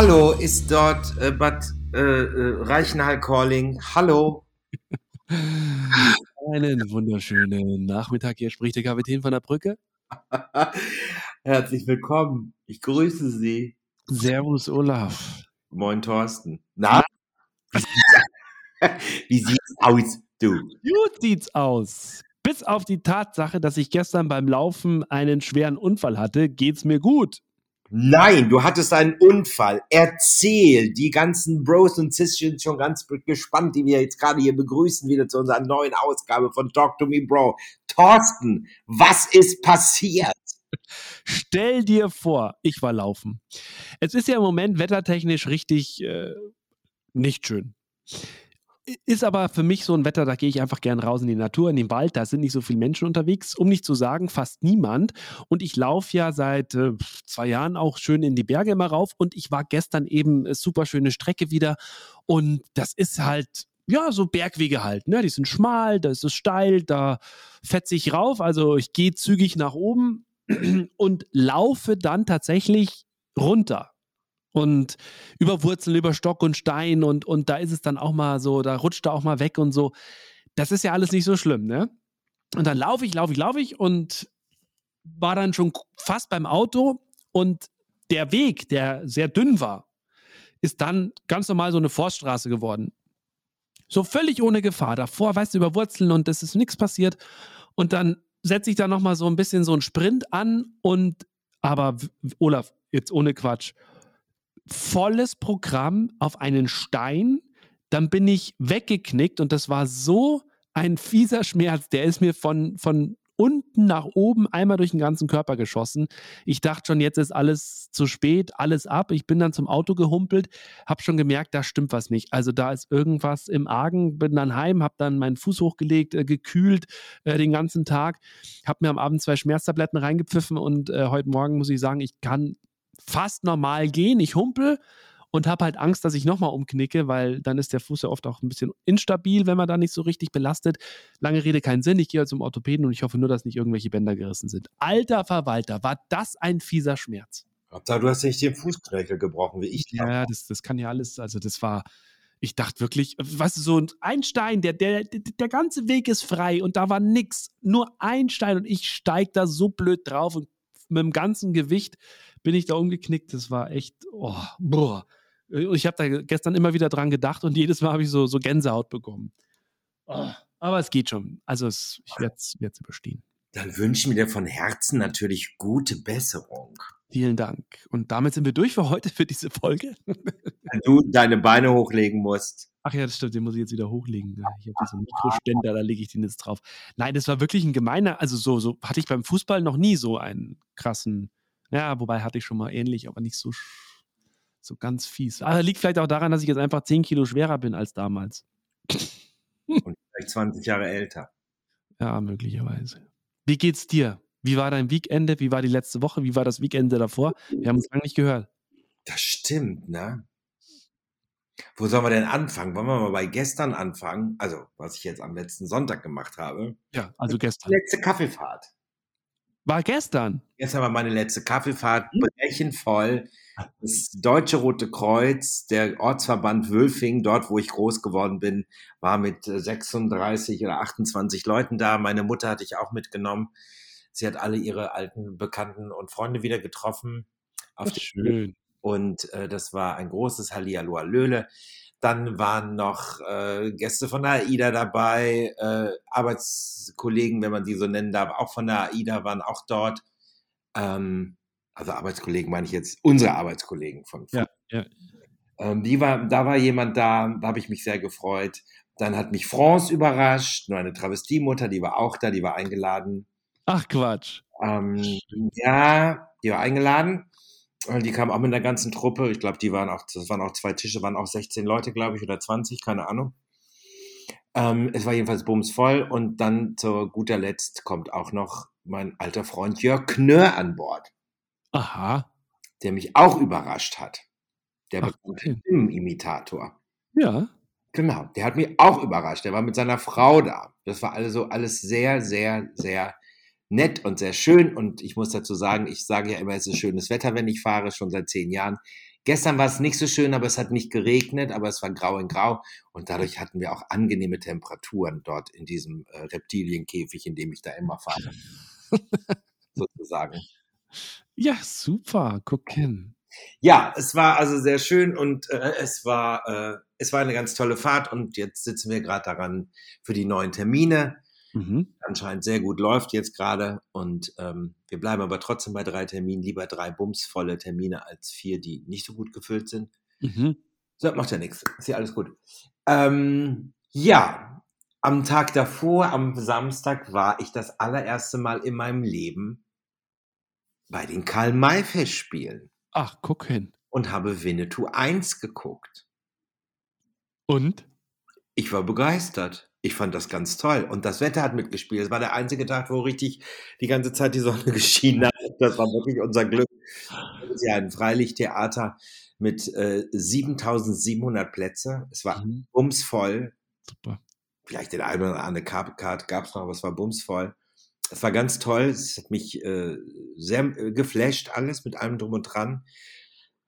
Hallo, ist dort äh, Bad äh, äh, Reichenhall calling? Hallo. Einen wunderschönen Nachmittag. Hier spricht der Kapitän von der Brücke. Herzlich willkommen. Ich grüße Sie. Servus, Olaf. Moin, Thorsten. Na? Wie sieht's aus, du? Gut sieht's aus. Bis auf die Tatsache, dass ich gestern beim Laufen einen schweren Unfall hatte, geht's mir gut. Nein, du hattest einen Unfall. Erzähl. Die ganzen Bros und Sis sind schon ganz gespannt, die wir jetzt gerade hier begrüßen, wieder zu unserer neuen Ausgabe von Talk to Me Bro. Thorsten, was ist passiert? Stell dir vor, ich war laufen. Es ist ja im Moment wettertechnisch richtig äh, nicht schön. Ist aber für mich so ein Wetter, da gehe ich einfach gern raus in die Natur, in den Wald, da sind nicht so viele Menschen unterwegs, um nicht zu sagen, fast niemand. Und ich laufe ja seit äh, zwei Jahren auch schön in die Berge immer rauf. Und ich war gestern eben äh, super schöne Strecke wieder. Und das ist halt ja, so Bergwege halt, ne? Die sind schmal, da ist es steil, da fetze ich rauf, also ich gehe zügig nach oben und laufe dann tatsächlich runter und über Wurzeln, über Stock und Stein und, und da ist es dann auch mal so, da rutscht er auch mal weg und so. Das ist ja alles nicht so schlimm, ne? Und dann laufe ich, laufe ich, laufe ich und war dann schon fast beim Auto und der Weg, der sehr dünn war, ist dann ganz normal so eine Forststraße geworden. So völlig ohne Gefahr. Davor, weißt du, über Wurzeln und es ist nichts passiert. Und dann setze ich da nochmal so ein bisschen so einen Sprint an und, aber Olaf, jetzt ohne Quatsch, volles Programm auf einen Stein. Dann bin ich weggeknickt und das war so ein fieser Schmerz. Der ist mir von, von unten nach oben einmal durch den ganzen Körper geschossen. Ich dachte schon, jetzt ist alles zu spät, alles ab. Ich bin dann zum Auto gehumpelt, habe schon gemerkt, da stimmt was nicht. Also da ist irgendwas im Argen. Bin dann heim, habe dann meinen Fuß hochgelegt, äh, gekühlt äh, den ganzen Tag, habe mir am Abend zwei Schmerztabletten reingepfiffen und äh, heute Morgen muss ich sagen, ich kann fast normal gehen. Ich humpel und habe halt Angst, dass ich nochmal umknicke, weil dann ist der Fuß ja oft auch ein bisschen instabil, wenn man da nicht so richtig belastet. Lange Rede, keinen Sinn. Ich gehe halt zum Orthopäden und ich hoffe nur, dass nicht irgendwelche Bänder gerissen sind. Alter Verwalter, war das ein fieser Schmerz. Hauptsache, du hast nicht den Fußknöchel gebrochen, wie ich. Ja, das, das kann ja alles, also das war, ich dachte wirklich, weißt du, so ein Stein, der, der, der ganze Weg ist frei und da war nix, nur ein Stein und ich steig da so blöd drauf und mit dem ganzen Gewicht bin ich da umgeknickt. Das war echt, oh, boah. Ich habe da gestern immer wieder dran gedacht und jedes Mal habe ich so, so Gänsehaut bekommen. Oh, aber es geht schon. Also es, ich werde es überstehen. Dann wünschen wir dir von Herzen natürlich gute Besserung. Vielen Dank. Und damit sind wir durch für heute, für diese Folge. Wenn du deine Beine hochlegen musst. Ach ja, das stimmt, den muss ich jetzt wieder hochlegen. Ich habe so einen Mikroständer, da lege ich den jetzt drauf. Nein, das war wirklich ein gemeiner, also so, so hatte ich beim Fußball noch nie so einen krassen ja, wobei hatte ich schon mal ähnlich, aber nicht so, so ganz fies. Aber liegt vielleicht auch daran, dass ich jetzt einfach 10 Kilo schwerer bin als damals. Und vielleicht 20 Jahre älter. Ja, möglicherweise. Wie geht's dir? Wie war dein Weekende? Wie war die letzte Woche? Wie war das Weekende davor? Wir haben uns lange nicht gehört. Das stimmt, ne? Wo sollen wir denn anfangen? Wollen wir mal bei gestern anfangen? Also, was ich jetzt am letzten Sonntag gemacht habe. Ja, also gestern. Die letzte Kaffeefahrt. War gestern. Gestern war meine letzte Kaffeefahrt, hm? brechenvoll. Das Deutsche Rote Kreuz, der Ortsverband Wülfing, dort wo ich groß geworden bin, war mit 36 oder 28 Leuten da. Meine Mutter hatte ich auch mitgenommen. Sie hat alle ihre alten Bekannten und Freunde wieder getroffen. Auf schön. Und äh, das war ein großes Hallihallo Löhle. Dann waren noch äh, Gäste von der AIDA dabei, äh, Arbeitskollegen, wenn man die so nennen darf, auch von der AIDA waren auch dort. Ähm, also Arbeitskollegen meine ich jetzt, unsere Arbeitskollegen von. von ja, ja. Ähm, die war, da war jemand da, da habe ich mich sehr gefreut. Dann hat mich France überrascht, nur eine Travestiemutter, die war auch da, die war eingeladen. Ach Quatsch. Ähm, ja, die war eingeladen. Die kamen auch mit einer ganzen Truppe. Ich glaube, die waren auch, das waren auch zwei Tische, waren auch 16 Leute, glaube ich, oder 20, keine Ahnung. Ähm, es war jedenfalls bumsvoll und dann zu guter Letzt kommt auch noch mein alter Freund Jörg Knör an Bord. Aha. Der mich auch überrascht hat. Der bekannte Stimmenimitator. Ja. Genau, der hat mich auch überrascht. Der war mit seiner Frau da. Das war also alles sehr, sehr, sehr nett und sehr schön. Und ich muss dazu sagen, ich sage ja immer, es ist schönes Wetter, wenn ich fahre, schon seit zehn Jahren. Gestern war es nicht so schön, aber es hat nicht geregnet, aber es war grau in grau und dadurch hatten wir auch angenehme Temperaturen dort in diesem äh, Reptilienkäfig, in dem ich da immer fahre. Sozusagen. Ja, super, gucken. Ja, es war also sehr schön und äh, es war äh, es war eine ganz tolle Fahrt und jetzt sitzen wir gerade daran für die neuen Termine. Mhm. Anscheinend sehr gut läuft jetzt gerade und ähm, wir bleiben aber trotzdem bei drei Terminen, lieber drei bumsvolle Termine als vier, die nicht so gut gefüllt sind. Mhm. So, macht ja nichts, ist ja alles gut. Ähm, ja, am Tag davor, am Samstag, war ich das allererste Mal in meinem Leben bei den Karl-May-Festspielen. Ach, guck hin. Und habe Winnetou 1 geguckt. Und? Ich war begeistert. Ich fand das ganz toll. Und das Wetter hat mitgespielt. Es war der einzige Tag, wo richtig die ganze Zeit die Sonne geschienen hat. Das war wirklich unser Glück. Das ist ja ein Freilichttheater mit äh, 7700 Plätze. Es war mhm. bumsvoll. Super. Vielleicht den einen oder andere Karte gab es noch, aber es war bumsvoll. Es war ganz toll. Es hat mich äh, sehr äh, geflasht, alles mit allem drum und dran.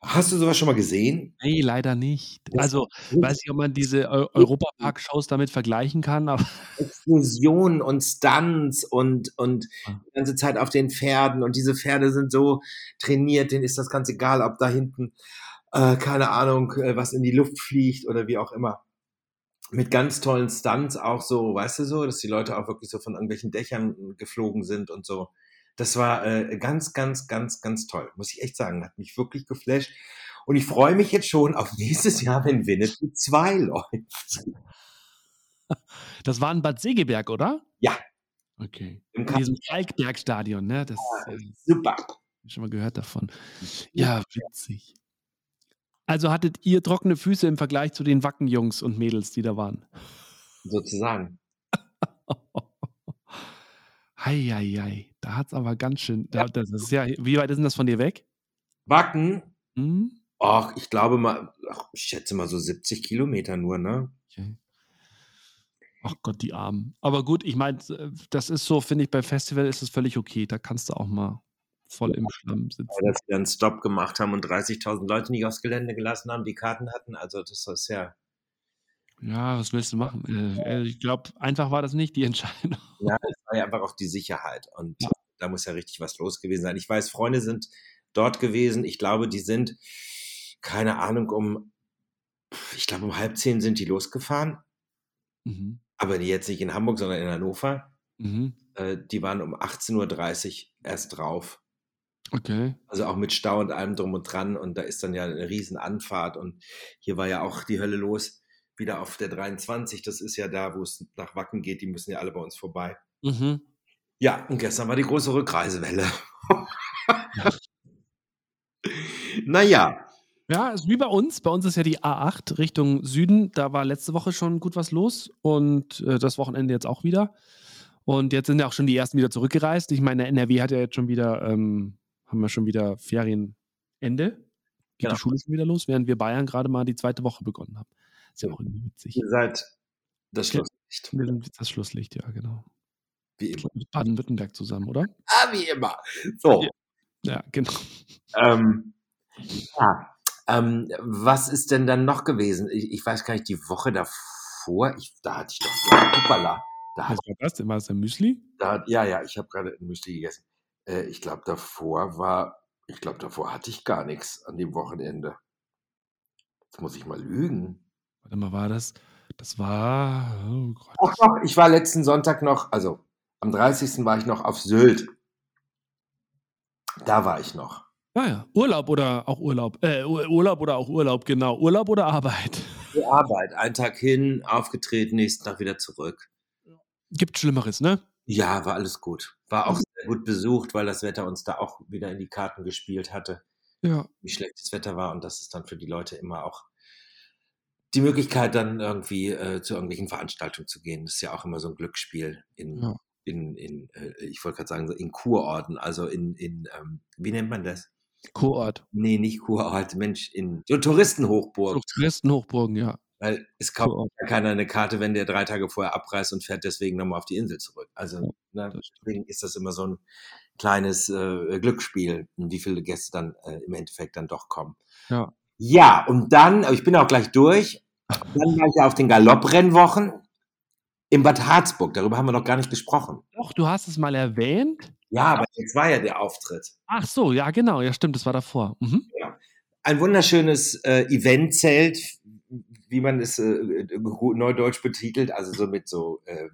Hast du sowas schon mal gesehen? Nee, leider nicht. Also, weiß nicht, ob man diese Eu Europapark-Shows damit vergleichen kann, aber Explosionen und Stunts und und Ah. die ganze Zeit auf den Pferden und diese Pferde sind so trainiert, denen ist das ganz egal, ob da hinten, äh, keine Ahnung, äh, was in die Luft fliegt oder wie auch immer. Mit ganz tollen Stunts auch so, weißt du so, dass die Leute auch wirklich so von irgendwelchen Dächern geflogen sind und so. Das war äh, ganz, ganz, ganz, ganz toll, muss ich echt sagen. Hat mich wirklich geflasht. Und ich freue mich jetzt schon auf nächstes Jahr, wenn Winnetou 2 läuft. Das war in Bad Segeberg, oder? Ja. Okay. Im In diesem Kalkbergstadion, ne? Das Ja, äh, super. ich schon mal gehört davon. Ja, witzig. Also hattet ihr trockene Füße im Vergleich zu den Wacken-Jungs und Mädels, die da waren? Sozusagen. Heieiei, da hat's aber ganz schön. Da, das ist ja, wie weit ist denn das von dir weg? Wacken, Hm? ach, ich glaube mal, ach, ich schätze mal so 70 Kilometer nur, ne? Okay. Ach Gott, die Armen. Aber gut, ich meine, das ist so, finde ich, bei Festival ist es völlig okay. Da kannst du auch mal voll im Schlamm sitzen. Weil dass wir dann Stopp gemacht haben und 30.000 Leute nicht aufs Gelände gelassen haben, die Karten hatten. Also das ist ja, Ja, was willst du machen? Äh, äh, ich glaube, einfach war das nicht die Entscheidung. ja, es war ja einfach auch die Sicherheit. Und Ja. da muss ja richtig was los gewesen sein. Ich weiß, Freunde sind dort gewesen. Ich glaube, die sind, keine Ahnung, um, ich glaube, um halb zehn sind die losgefahren. Mhm. Aber die jetzt nicht in Hamburg, sondern in Hannover. Mhm. Äh, die waren um 18.30 Uhr erst drauf. Okay. Also auch mit Stau und allem drum und dran. Und da ist dann ja eine riesen Anfahrt. Und hier war ja auch die Hölle los. Wieder auf der 23. Das ist ja da, wo es nach Wacken geht. Die müssen ja alle bei uns vorbei. Mhm. Ja, und gestern war die große Rückreisewelle. naja, Ja, ist wie bei uns. Bei uns ist ja die A8 Richtung Süden. Da war letzte Woche schon gut was los und äh, das Wochenende jetzt auch wieder. Und jetzt sind ja auch schon die ersten wieder zurückgereist. Ich meine, NRW hat ja jetzt schon wieder, ähm, haben wir schon wieder Ferienende. Geht Genau. die Schule schon wieder los, während wir Bayern gerade mal die zweite Woche begonnen haben. Ist ja auch irgendwie witzig. ihr seid das. Schlusslicht. Wir sind das Schlusslicht, ja, genau. Wie immer. Mit Baden-Württemberg zusammen, oder? Ah, wie immer. So, Ja. Genau. ähm, ja, ähm, was ist denn dann noch gewesen? Ich, ich weiß gar nicht, die Woche davor, ich, da hatte ich doch, ja, hoppala, da Was war das denn? War das der Müsli? Da, ja, ja, ich habe gerade ein Müsli gegessen. Äh, ich glaube, davor war, ich glaube, davor hatte ich gar nichts an dem Wochenende. Jetzt muss ich mal lügen. Warte mal, war das? Das war. Oh Gott. Ach doch, ich war letzten Sonntag noch, also am 30. war ich noch auf Sylt. Da war ich noch. Ah ja, Urlaub oder auch Urlaub. Äh, Ur- Urlaub oder auch Urlaub, genau. Urlaub oder Arbeit. Die Arbeit, einen Tag hin, aufgetreten, nächsten Tag wieder zurück. Gibt Schlimmeres, ne? Ja, war alles gut. War auch sehr gut besucht, weil das Wetter uns da auch wieder in die Karten gespielt hatte. Ja. wie schlechtes Wetter war und das ist dann für die Leute immer auch die Möglichkeit, dann irgendwie äh, zu irgendwelchen Veranstaltungen zu gehen. Das ist ja auch immer so ein Glücksspiel in, Ja. in, in äh, ich wollte gerade sagen, in Kurorten, also in, in ähm, wie nennt man das? Kurort. Nee, nicht Kurort, Mensch, in so Touristenhochburg. Touristenhochburgen, ja. Weil es kauft Kurort. ja keiner eine Karte, wenn der drei Tage vorher abreist und fährt deswegen nochmal auf die Insel zurück. Also Ja, ne, deswegen ist das immer so ein kleines äh, Glücksspiel, wie viele Gäste dann äh, im Endeffekt dann doch kommen. Ja. Ja, und dann, ich bin auch gleich durch, dann war ich ja auf den Galopprennwochen im Bad Harzburg. Darüber haben wir noch gar nicht gesprochen. Doch, du hast es mal erwähnt. Ja, aber jetzt war ja der Auftritt. Ach so, ja, genau. Ja, stimmt, das war davor. Mhm. Ja. Ein wunderschönes äh, Eventzelt, wie man es äh, neudeutsch betitelt, also so mit so, äh,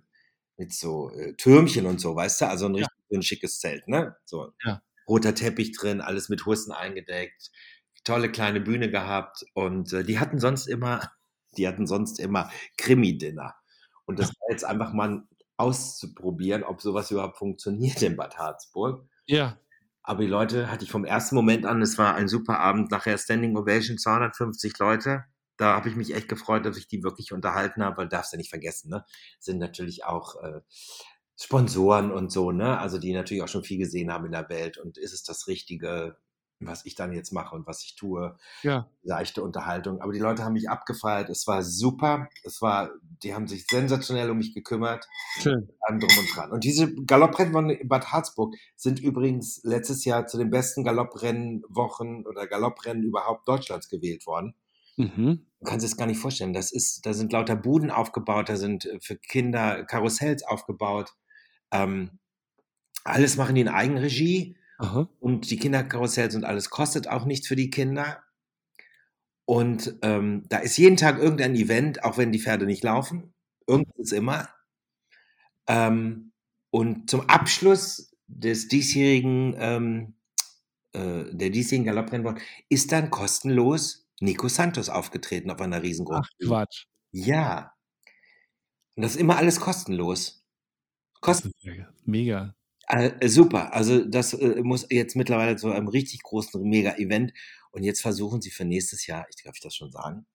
mit so äh, Türmchen und so, weißt du? Also ein richtig ja. ein schickes Zelt, ne? So ja. roter Teppich drin, alles mit Hussen eingedeckt, tolle kleine Bühne gehabt und äh, die hatten sonst immer, die hatten sonst immer Krimi-Dinner. Und das war jetzt einfach mal auszuprobieren, ob sowas überhaupt funktioniert in Bad Harzburg. Ja. Aber die Leute hatte ich vom ersten Moment an, es war ein super Abend, nachher Standing Ovation, 250 Leute. Da habe ich mich echt gefreut, dass ich die wirklich unterhalten habe, weil darfst du nicht vergessen, ne? Sind natürlich auch äh, Sponsoren und so, ne? Also die natürlich auch schon viel gesehen haben in der Welt und ist es das Richtige? Was ich dann jetzt mache und was ich tue. Ja. Leichte Unterhaltung. Aber die Leute haben mich abgefeiert. Es war super. Es war, die haben sich sensationell um mich gekümmert. Schön. Allem drum und dran. Und diese Galopprennwochen in Bad Harzburg sind übrigens letztes Jahr zu den besten Galopprennwochen oder Galopprennen überhaupt Deutschlands gewählt worden. Mhm. Du kannst es gar nicht vorstellen. Das ist, da sind lauter Buden aufgebaut, da sind äh, für Kinder Karussells aufgebaut. Ähm, alles machen die in Eigenregie Aha. Und die Kinderkarussells und alles kostet auch nichts für die Kinder. Und ähm, da ist jeden Tag irgendein Event, auch wenn die Pferde nicht laufen. Irgendwas immer. Ähm, und zum Abschluss des diesjährigen, ähm, äh, der diesjährigen Galopprennwoche ist dann kostenlos Nico Santos aufgetreten auf einer riesengroßen Ach, Quatsch. Ja. Und das ist immer alles kostenlos. Kostenlos. Mega. Äh, super. Also das äh, muss jetzt mittlerweile zu einem richtig großen Mega-Event. Und jetzt versuchen sie für nächstes Jahr, ich darf ich das schon sagen?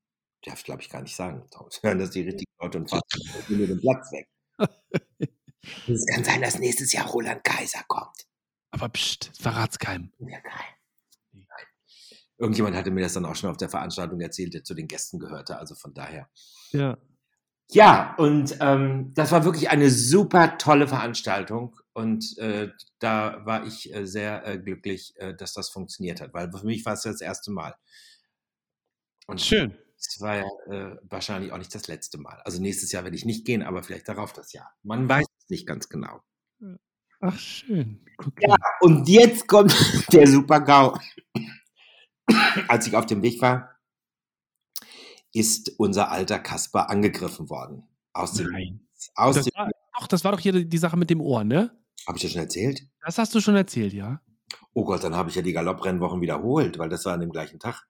Darf ich, glaube ich, gar nicht sagen. Hören das die richtigen Leute und fahren mir den Platz weg. es kann sein, dass nächstes Jahr Roland Kaiser kommt. Aber pst, verrat's keinem. Ja, kein. Irgendjemand hatte mir das dann auch schon auf der Veranstaltung erzählt, der zu den Gästen gehörte. Also von daher. Ja. Ja, und ähm, das war wirklich eine super tolle Veranstaltung. Und äh, da war ich äh, sehr äh, glücklich, äh, dass das funktioniert hat, weil für mich war es das erste Mal. Und schön. Es war ja äh, wahrscheinlich auch nicht das letzte Mal. Also nächstes Jahr werde ich nicht gehen, aber vielleicht darauf das Jahr. Man weiß es nicht ganz genau. Ach, schön. Okay. Ja, und jetzt kommt der Super-GAU. Als ich auf dem Weg war, ist unser alter Kasper angegriffen worden. Aus dem, Nein. Aus das dem, war, doch, das war doch hier die Sache mit dem Ohr, ne? Habe ich das schon erzählt? Das hast du schon erzählt, ja. Oh Gott, dann habe ich ja die Galopprennwochen wiederholt, weil das war an dem gleichen Tag.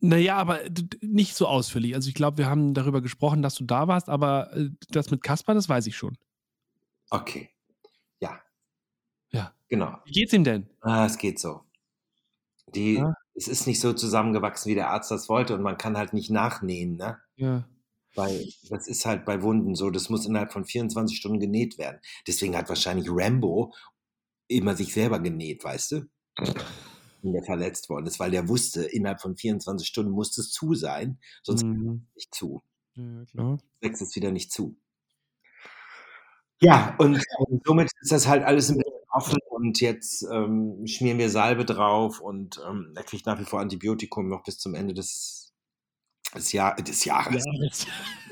Naja, aber nicht so ausführlich. Also ich glaube, wir haben darüber gesprochen, dass du da warst, aber äh, das mit Kaspar, das weiß ich schon. Okay. Ja. Ja. Genau. Wie geht's ihm denn? Ah, es geht so. Die, ja. Es ist nicht so zusammengewachsen, wie der Arzt das wollte und man kann halt nicht nachnähen, ne? Ja. Weil das ist halt bei Wunden so, das muss innerhalb von 24 Stunden genäht werden. Deswegen hat wahrscheinlich Rambo immer sich selber genäht, weißt du? Wenn der verletzt worden ist, weil der wusste, innerhalb von 24 Stunden muss es zu sein, sonst mhm. nicht zu. Ja, klar. Wächst es wieder nicht zu. Ja, und, und, somit ist das halt alles ein bisschen offen und jetzt ähm, schmieren wir Salbe drauf und ähm, er kriegt nach wie vor Antibiotikum noch bis zum Ende des des, Jahr, des Jahres.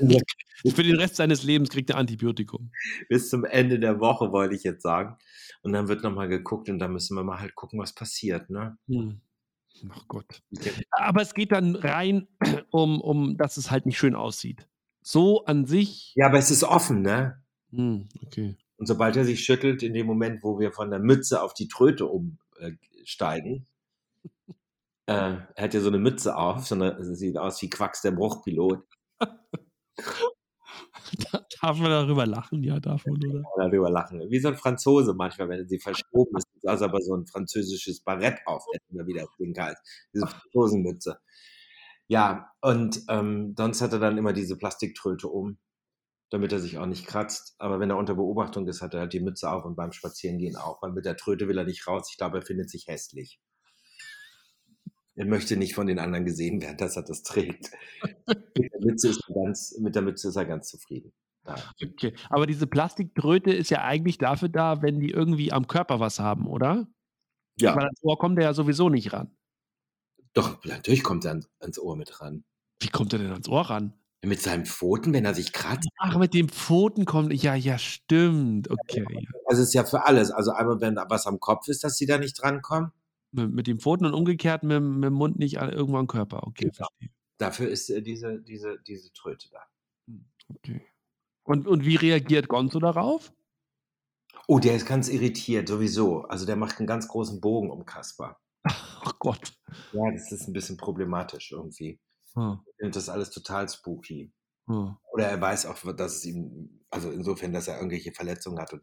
Ja. Für den Rest seines Lebens kriegt er Antibiotikum. Bis zum Ende der Woche, wollte ich jetzt sagen. Und dann wird nochmal geguckt und dann müssen wir mal halt gucken, was passiert. Ne? Hm. Ach Gott. Aber es geht dann rein um, um, dass es halt nicht schön aussieht. So an sich. Ja, aber es ist offen, ne? Hm, okay. Und sobald er sich schüttelt, in dem Moment, wo wir von der Mütze auf die Tröte umsteigen, äh, er hat ja so eine Mütze auf, sondern sieht aus wie Quacks der Bruchpilot. darf man darüber lachen? Ja, darf man, oder? Ja, darüber lachen. Wie so ein Franzose manchmal, wenn sie verschoben ist, saß aber so ein französisches Barett auf, immer wieder Ding Diese Franzosenmütze. Ja, und ähm, sonst hat er dann immer diese Plastiktröte um, damit er sich auch nicht kratzt. Aber wenn er unter Beobachtung ist, hat er halt die Mütze auf und beim Spazierengehen auch, weil mit der Tröte will er nicht raus. Ich glaube, er findet sich hässlich. Er möchte nicht von den anderen gesehen werden, dass er das trägt. mit, der Mütze ist er ganz, mit der Mütze ist er ganz zufrieden. Ja. Okay, aber diese Plastiktröte ist ja eigentlich dafür da, wenn die irgendwie am Körper was haben, oder? Ja. Weil das Ohr kommt er ja sowieso nicht ran. Doch, natürlich kommt er ans Ohr mit ran. Wie kommt er denn ans Ohr ran? Mit seinen Pfoten, wenn er sich kratzt. Ach, mit den Pfoten kommt. Ja, ja, stimmt. Okay. Also es ist ja für alles. Also einmal, wenn was am Kopf ist, dass sie da nicht drankommen. Mit, mit den Pfoten und umgekehrt mit, mit, dem Mund nicht irgendwo am Körper. Okay, genau. verstehe. Dafür ist äh, diese, diese, diese Tröte da. Hm, okay. Und, und wie reagiert Gonzo darauf? Oh, der ist ganz irritiert, sowieso. Also der macht einen ganz großen Bogen um Kaspar. Ach Gott. Ja, das ist ein bisschen problematisch irgendwie. Hm. Und das ist alles total spooky. Hm. Oder er weiß auch, dass es ihm, also insofern, dass er irgendwelche Verletzungen hat und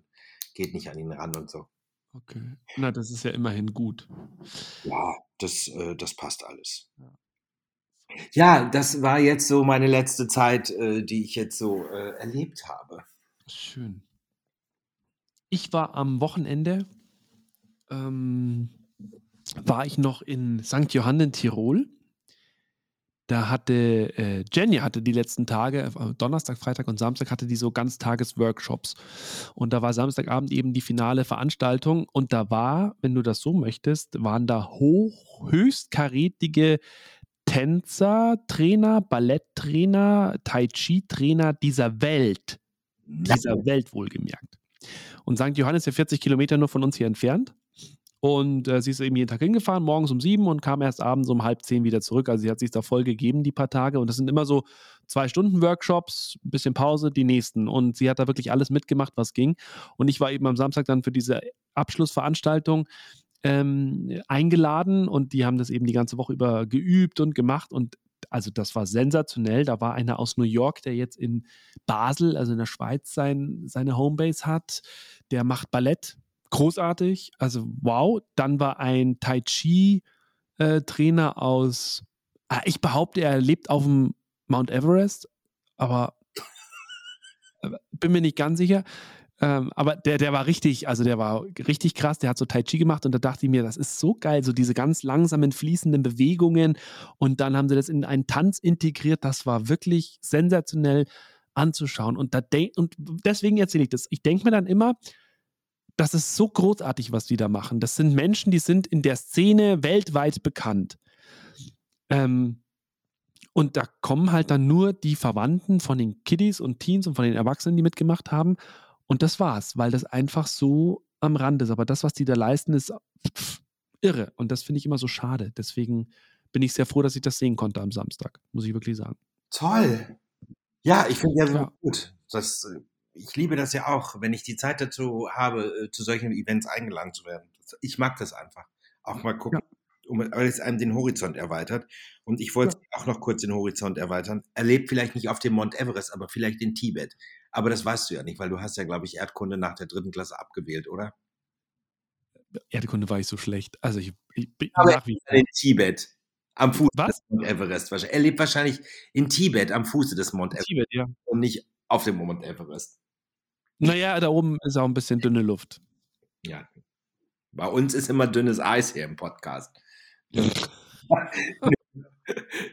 geht nicht an ihn ran und so. Okay. Na, das ist ja immerhin gut. Ja, das, äh, das passt alles. Ja. ja. das war jetzt so meine letzte Zeit, äh, die ich jetzt so äh, erlebt habe. Schön. Ich war am Wochenende, ähm, war ich noch in St. Johann in Tirol da hatte äh, Jenny hatte die letzten Tage, äh, Donnerstag, Freitag und Samstag hatte die so Ganztages-Workshops. Und da war Samstagabend eben die finale Veranstaltung und da war, wenn du das so möchtest, waren da hoch, höchstkarätige Tänzer, Trainer, Balletttrainer, Tai Chi-Trainer dieser Welt. Dieser Welt wohlgemerkt. Und St. Johannes ist ja 40 Kilometer nur von uns hier entfernt. Und äh, sie ist eben jeden Tag hingefahren, morgens um sieben und kam erst abends um halb zehn wieder zurück. Also sie hat sich da voll gegeben, die paar Tage. Und das sind immer so zwei Stunden Workshops, ein bisschen Pause, die nächsten. Und sie hat da wirklich alles mitgemacht, was ging. Und ich war eben am Samstag dann für diese Abschlussveranstaltung ähm, eingeladen und die haben das eben die ganze Woche über geübt und gemacht. Und also das war sensationell. Da war einer aus New York, der jetzt in Basel, also in der Schweiz, sein, seine Homebase hat. Der macht Ballett großartig, also wow. Dann war ein Tai Chi-Trainer äh, aus, ah, ich behaupte, er lebt auf dem Mount Everest, aber bin mir nicht ganz sicher. Ähm, aber der, der war richtig, also der war richtig krass, der hat so Tai Chi gemacht und da dachte ich mir, das ist so geil, so diese ganz langsamen, fließenden Bewegungen und dann haben sie das in einen Tanz integriert, das war wirklich sensationell anzuschauen und, da und deswegen erzähle ich das. Ich denke mir dann immer, das ist so großartig, was die da machen. Das sind Menschen, die sind in der Szene weltweit bekannt. Ähm, und da kommen halt dann nur die Verwandten von den Kiddies und Teens und von den Erwachsenen, die mitgemacht haben. Und das war's, weil das einfach so am Rand ist. Aber das, was die da leisten, ist pff, irre. Und das finde ich immer so schade. Deswegen bin ich sehr froh, dass ich das sehen konnte am Samstag, muss ich wirklich sagen. Toll. Ja, ich finde ja ja. gut. Das äh, ich liebe das ja auch, wenn ich die Zeit dazu habe, äh, zu solchen Events eingeladen zu werden. Ich mag das einfach. Auch mal gucken, ja. um, weil es einem den Horizont erweitert. Und ich wollte ja. auch noch kurz den Horizont erweitern. Erlebt vielleicht nicht auf dem Mount Everest, aber vielleicht in Tibet. Aber das weißt du ja nicht, weil du hast ja, glaube ich, Erdkunde nach der dritten Klasse abgewählt, oder? Erdkunde war ich so schlecht. Also ich, ich bin aber in Tibet. Am Fuße Was? des Mount Everest. Er lebt wahrscheinlich in Tibet, am Fuße des Mount Everest. Tibet, ja. Und nicht auf dem Mount Everest. Naja, da oben ist auch ein bisschen dünne Luft. Ja. Bei uns ist immer dünnes Eis hier im Podcast.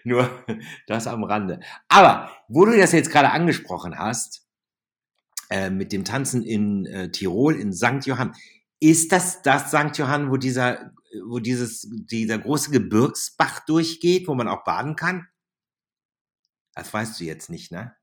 Nur das am Rande. Aber wo du das jetzt gerade angesprochen hast, äh, mit dem Tanzen in äh, Tirol, in St. Johann, ist das das St. Johann, wo dieser, wo dieses, dieser große Gebirgsbach durchgeht, wo man auch baden kann? Das weißt du jetzt nicht, ne?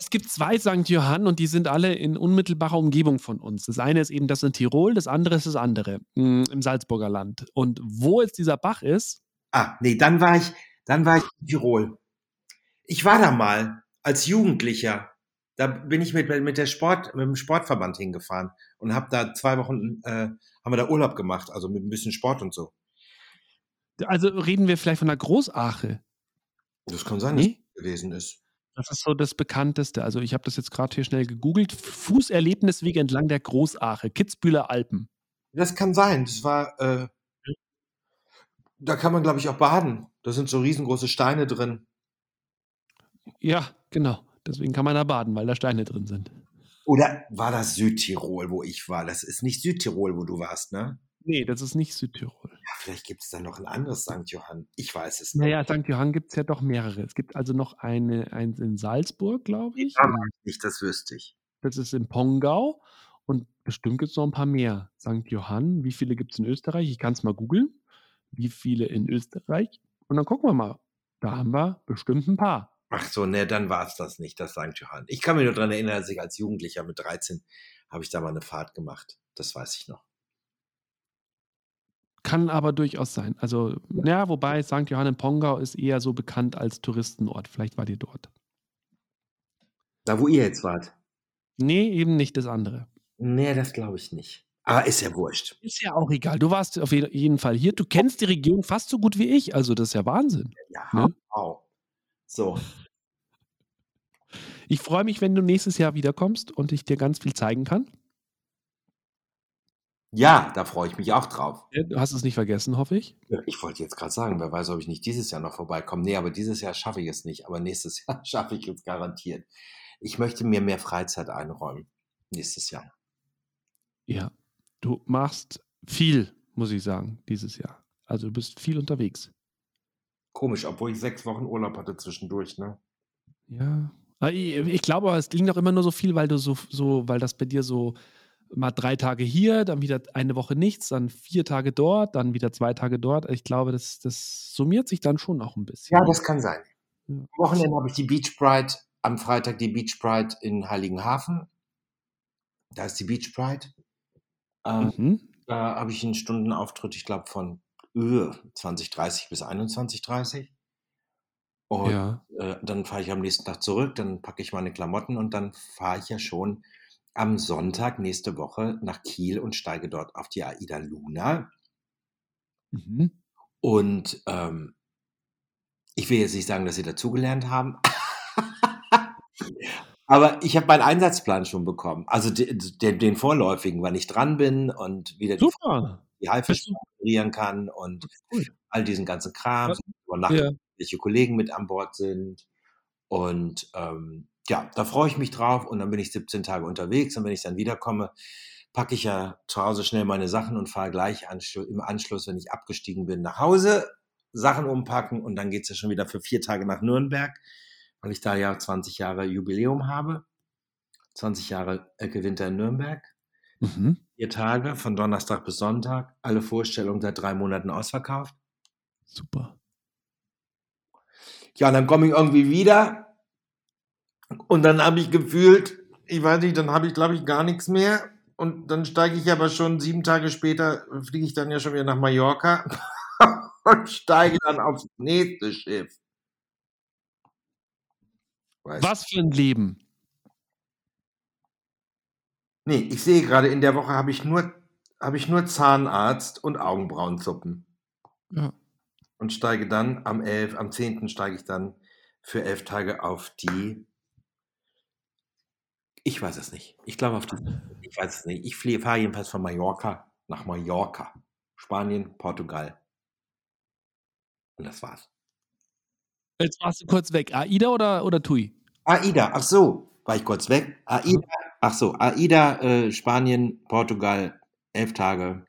Es gibt zwei St. Johann und die sind alle in unmittelbarer Umgebung von uns. Das eine ist eben das in Tirol, das andere ist das andere mh, im Salzburger Land. Und wo jetzt dieser Bach ist? Ah, nee, dann war ich, dann war ich in Tirol. Ich war da mal als Jugendlicher. Da bin ich mit, mit der Sport, mit dem Sportverband hingefahren und habe da zwei Wochen, äh, haben wir da Urlaub gemacht, also mit ein bisschen Sport und so. Also reden wir vielleicht von der Großache. Das kann sein, nee? dass es gewesen ist. Das ist so das Bekannteste. Also ich habe das jetzt gerade hier schnell gegoogelt. Fußerlebnisweg entlang der Großache, Kitzbühler Alpen. Das kann sein. Das war, äh, da kann man, glaube ich, auch baden. Da sind so riesengroße Steine drin. Ja, genau. Deswegen kann man da baden, weil da Steine drin sind. Oder war das Südtirol, wo ich war? Das ist nicht Südtirol, wo du warst, ne? Nee, das ist nicht Südtirol. Ja, vielleicht gibt es da noch ein anderes St. Johann. Ich weiß es nicht. Naja, St. Johann gibt es ja doch mehrere. Es gibt also noch eine, eins in Salzburg, glaube ich. Ja, nicht, das wüsste ich. Das ist in Pongau. Und bestimmt gibt es noch ein paar mehr. St. Johann, wie viele gibt es in Österreich? Ich kann es mal googeln. Wie viele in Österreich? Und dann gucken wir mal. Da haben wir bestimmt ein paar. Ach so, ne, dann war es das nicht, das St. Johann. Ich kann mich nur daran erinnern, dass ich als Jugendlicher mit 13 habe ich da mal eine Fahrt gemacht. Das weiß ich noch. Kann aber durchaus sein. Also, ja, wobei St. Johann in Pongau ist eher so bekannt als Touristenort. Vielleicht wart ihr dort. Da, wo ihr jetzt wart? Nee, eben nicht das andere. Nee, das glaube ich nicht. Aber ist ja wurscht. Ist ja auch egal. Du warst auf jeden Fall hier. Du kennst die Region fast so gut wie ich. Also, das ist ja Wahnsinn. Ja, ne? wow. So. Ich freue mich, wenn du nächstes Jahr wiederkommst und ich dir ganz viel zeigen kann. Ja, da freue ich mich auch drauf. Du hast es nicht vergessen, hoffe ich. Ich wollte jetzt gerade sagen, wer weiß, ob ich nicht dieses Jahr noch vorbeikomme. Nee, aber dieses Jahr schaffe ich es nicht. Aber nächstes Jahr schaffe ich es garantiert. Ich möchte mir mehr Freizeit einräumen. Nächstes Jahr. Ja, du machst viel, muss ich sagen, dieses Jahr. Also du bist viel unterwegs. Komisch, obwohl ich sechs Wochen Urlaub hatte zwischendurch, ne? Ja. Ich, ich glaube, es klingt auch immer nur so viel, weil du so, so, weil das bei dir so mal drei Tage hier, dann wieder eine Woche nichts, dann vier Tage dort, dann wieder zwei Tage dort. Ich glaube, das, das summiert sich dann schon auch ein bisschen. Ja, das kann sein. Am Wochenende habe ich die Beach Pride, am Freitag die Beach Pride in Heiligenhafen. Da ist die Beach Pride. Ähm, mhm. Da habe ich einen Stundenauftritt, ich glaube, von öh, 2030 bis 21.30 und ja. äh, dann fahre ich am nächsten Tag zurück, dann packe ich meine Klamotten und dann fahre ich ja schon am Sonntag nächste Woche nach Kiel und steige dort auf die Aida Luna. Mhm. Und ähm, ich will jetzt nicht sagen, dass sie dazugelernt haben. Aber ich habe meinen Einsatzplan schon bekommen. Also den, den, den, vorläufigen, wann ich dran bin und wieder Super. die, die Haifisch operieren kann und cool. all diesen ganzen Kram, ja. welche Kollegen mit an Bord sind. Und ähm, ja, da freue ich mich drauf und dann bin ich 17 Tage unterwegs und wenn ich dann wiederkomme, packe ich ja zu Hause schnell meine Sachen und fahre gleich im Anschluss, wenn ich abgestiegen bin, nach Hause, Sachen umpacken und dann geht es ja schon wieder für vier Tage nach Nürnberg, weil ich da ja 20 Jahre Jubiläum habe. 20 Jahre Ecke Winter in Nürnberg. Mhm. Vier Tage von Donnerstag bis Sonntag, alle Vorstellungen seit drei Monaten ausverkauft. Super. Ja, und dann komme ich irgendwie wieder und dann habe ich gefühlt, ich weiß nicht, dann habe ich, glaube ich, gar nichts mehr. Und dann steige ich aber schon sieben Tage später, fliege ich dann ja schon wieder nach Mallorca und steige dann aufs nächste Schiff. Weißt Was für ein Leben. Nee, ich sehe gerade, in der Woche habe ich nur, habe ich nur Zahnarzt und Augenbrauenzuppen. Ja. Und steige dann am 11., am 10. steige ich dann für elf Tage auf die ich weiß es nicht. Ich glaube auf die. Ich weiß es nicht. Ich fahre jedenfalls von Mallorca nach Mallorca. Spanien, Portugal. Und das war's. Jetzt warst du kurz weg. AIDA oder, oder TUI? AIDA, ach so, war ich kurz weg. AIDA, ach so, AIDA, äh, Spanien, Portugal, elf Tage.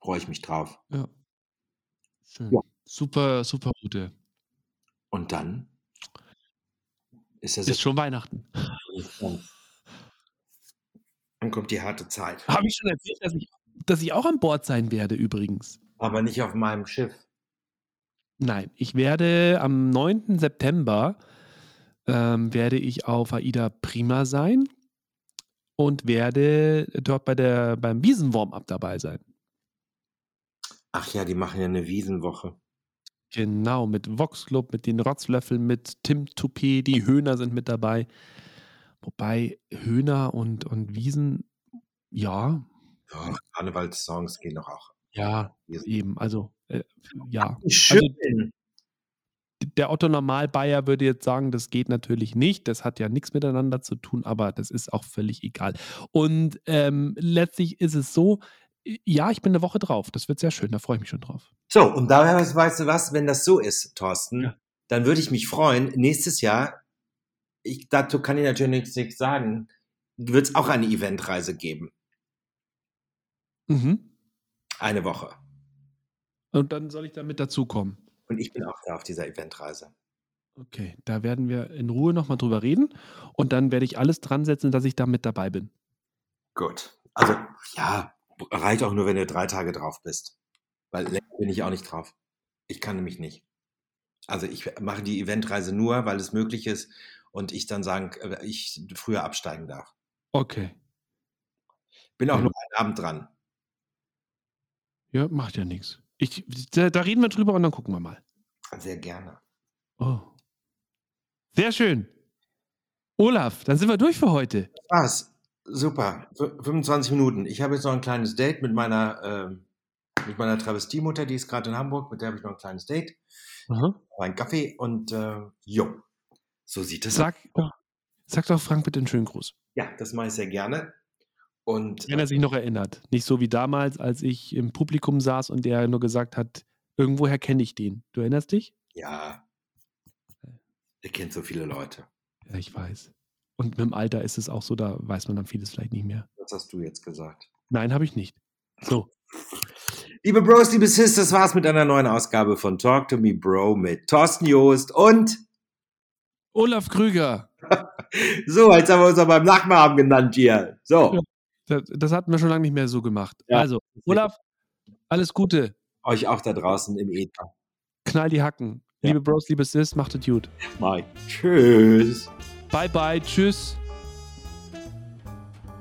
Freue ich mich drauf. Ja. Schön. Ja. Super, super Route. Und dann ist, ist schon Weihnachten. Dann kommt die harte Zeit. Habe ich schon erzählt, dass ich, dass ich auch an Bord sein werde, übrigens. Aber nicht auf meinem Schiff. Nein, ich werde am 9. September ähm, werde ich auf Aida Prima sein und werde dort bei der, beim Wiesenwarm-Up dabei sein. Ach ja, die machen ja eine Wiesenwoche. Genau, mit Vox Club, mit den Rotzlöffeln, mit Tim Toupet, die Höhner sind mit dabei. Wobei Höhner und, und Wiesen, ja. Ja, Karnevalssongs gehen doch auch. Ja, eben. Also, äh, ja. Schön. Also, der Otto Normalbayer würde jetzt sagen, das geht natürlich nicht. Das hat ja nichts miteinander zu tun, aber das ist auch völlig egal. Und ähm, letztlich ist es so, ja, ich bin eine Woche drauf. Das wird sehr schön. Da freue ich mich schon drauf. So, und daher weißt du was, wenn das so ist, Thorsten, ja. dann würde ich mich freuen, nächstes Jahr ich, dazu kann ich natürlich nichts sagen, wird es auch eine Eventreise geben. Mhm. Eine Woche. Und dann soll ich damit dazukommen. Und ich bin auch da auf dieser Eventreise. Okay, da werden wir in Ruhe nochmal drüber reden und dann werde ich alles dran setzen, dass ich da mit dabei bin. Gut. Also, ja, reicht auch nur, wenn du drei Tage drauf bist. Weil länger bin ich auch nicht drauf. Ich kann nämlich nicht. Also ich mache die Eventreise nur, weil es möglich ist und ich dann sagen, äh, ich früher absteigen darf. Okay. Bin auch ja. noch einen Abend dran. Ja, macht ja nichts. Ich, da, da, reden wir drüber und dann gucken wir mal. Sehr gerne. Oh. Sehr schön. Olaf, dann sind wir durch für heute. Was? Super. 25 Minuten. Ich habe jetzt noch ein kleines Date mit meiner, äh, mit meiner Travestiemutter, die ist gerade in Hamburg, mit der habe ich noch ein kleines Date. Mhm. Ein Kaffee und äh, jo. So sieht es sag, aus. Sag doch Frank bitte einen schönen Gruß. Ja, das mache ich sehr gerne. Und, Wenn er sich noch erinnert. Nicht so wie damals, als ich im Publikum saß und der nur gesagt hat, irgendwoher kenne ich den. Du erinnerst dich? Ja. Er kennt so viele Leute. Ja, ich weiß. Und mit dem Alter ist es auch so, da weiß man dann vieles vielleicht nicht mehr. Was hast du jetzt gesagt? Nein, habe ich nicht. So. Liebe Bros, liebe Sis, das war's mit einer neuen Ausgabe von Talk to Me Bro mit Thorsten Joost und Olaf Krüger. so, jetzt haben wir uns aber beim Nachnamen genannt hier. So. Das, das hatten wir schon lange nicht mehr so gemacht. Ja. Also, Olaf, alles Gute. Euch auch da draußen im Äther. Knall die Hacken. Ja. Liebe Bros, liebe Sis, macht es gut. Bye. Tschüss. Bye, bye. Tschüss.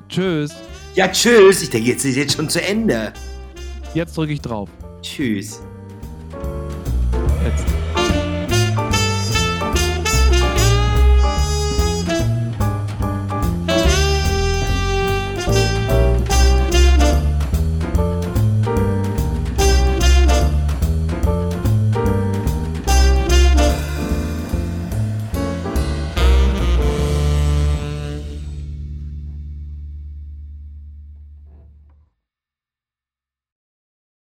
Tschüss. Ja, tschüss. Ich denke, jetzt ist jetzt schon zu Ende. Jetzt drücke ich drauf. Tschüss. Jetzt.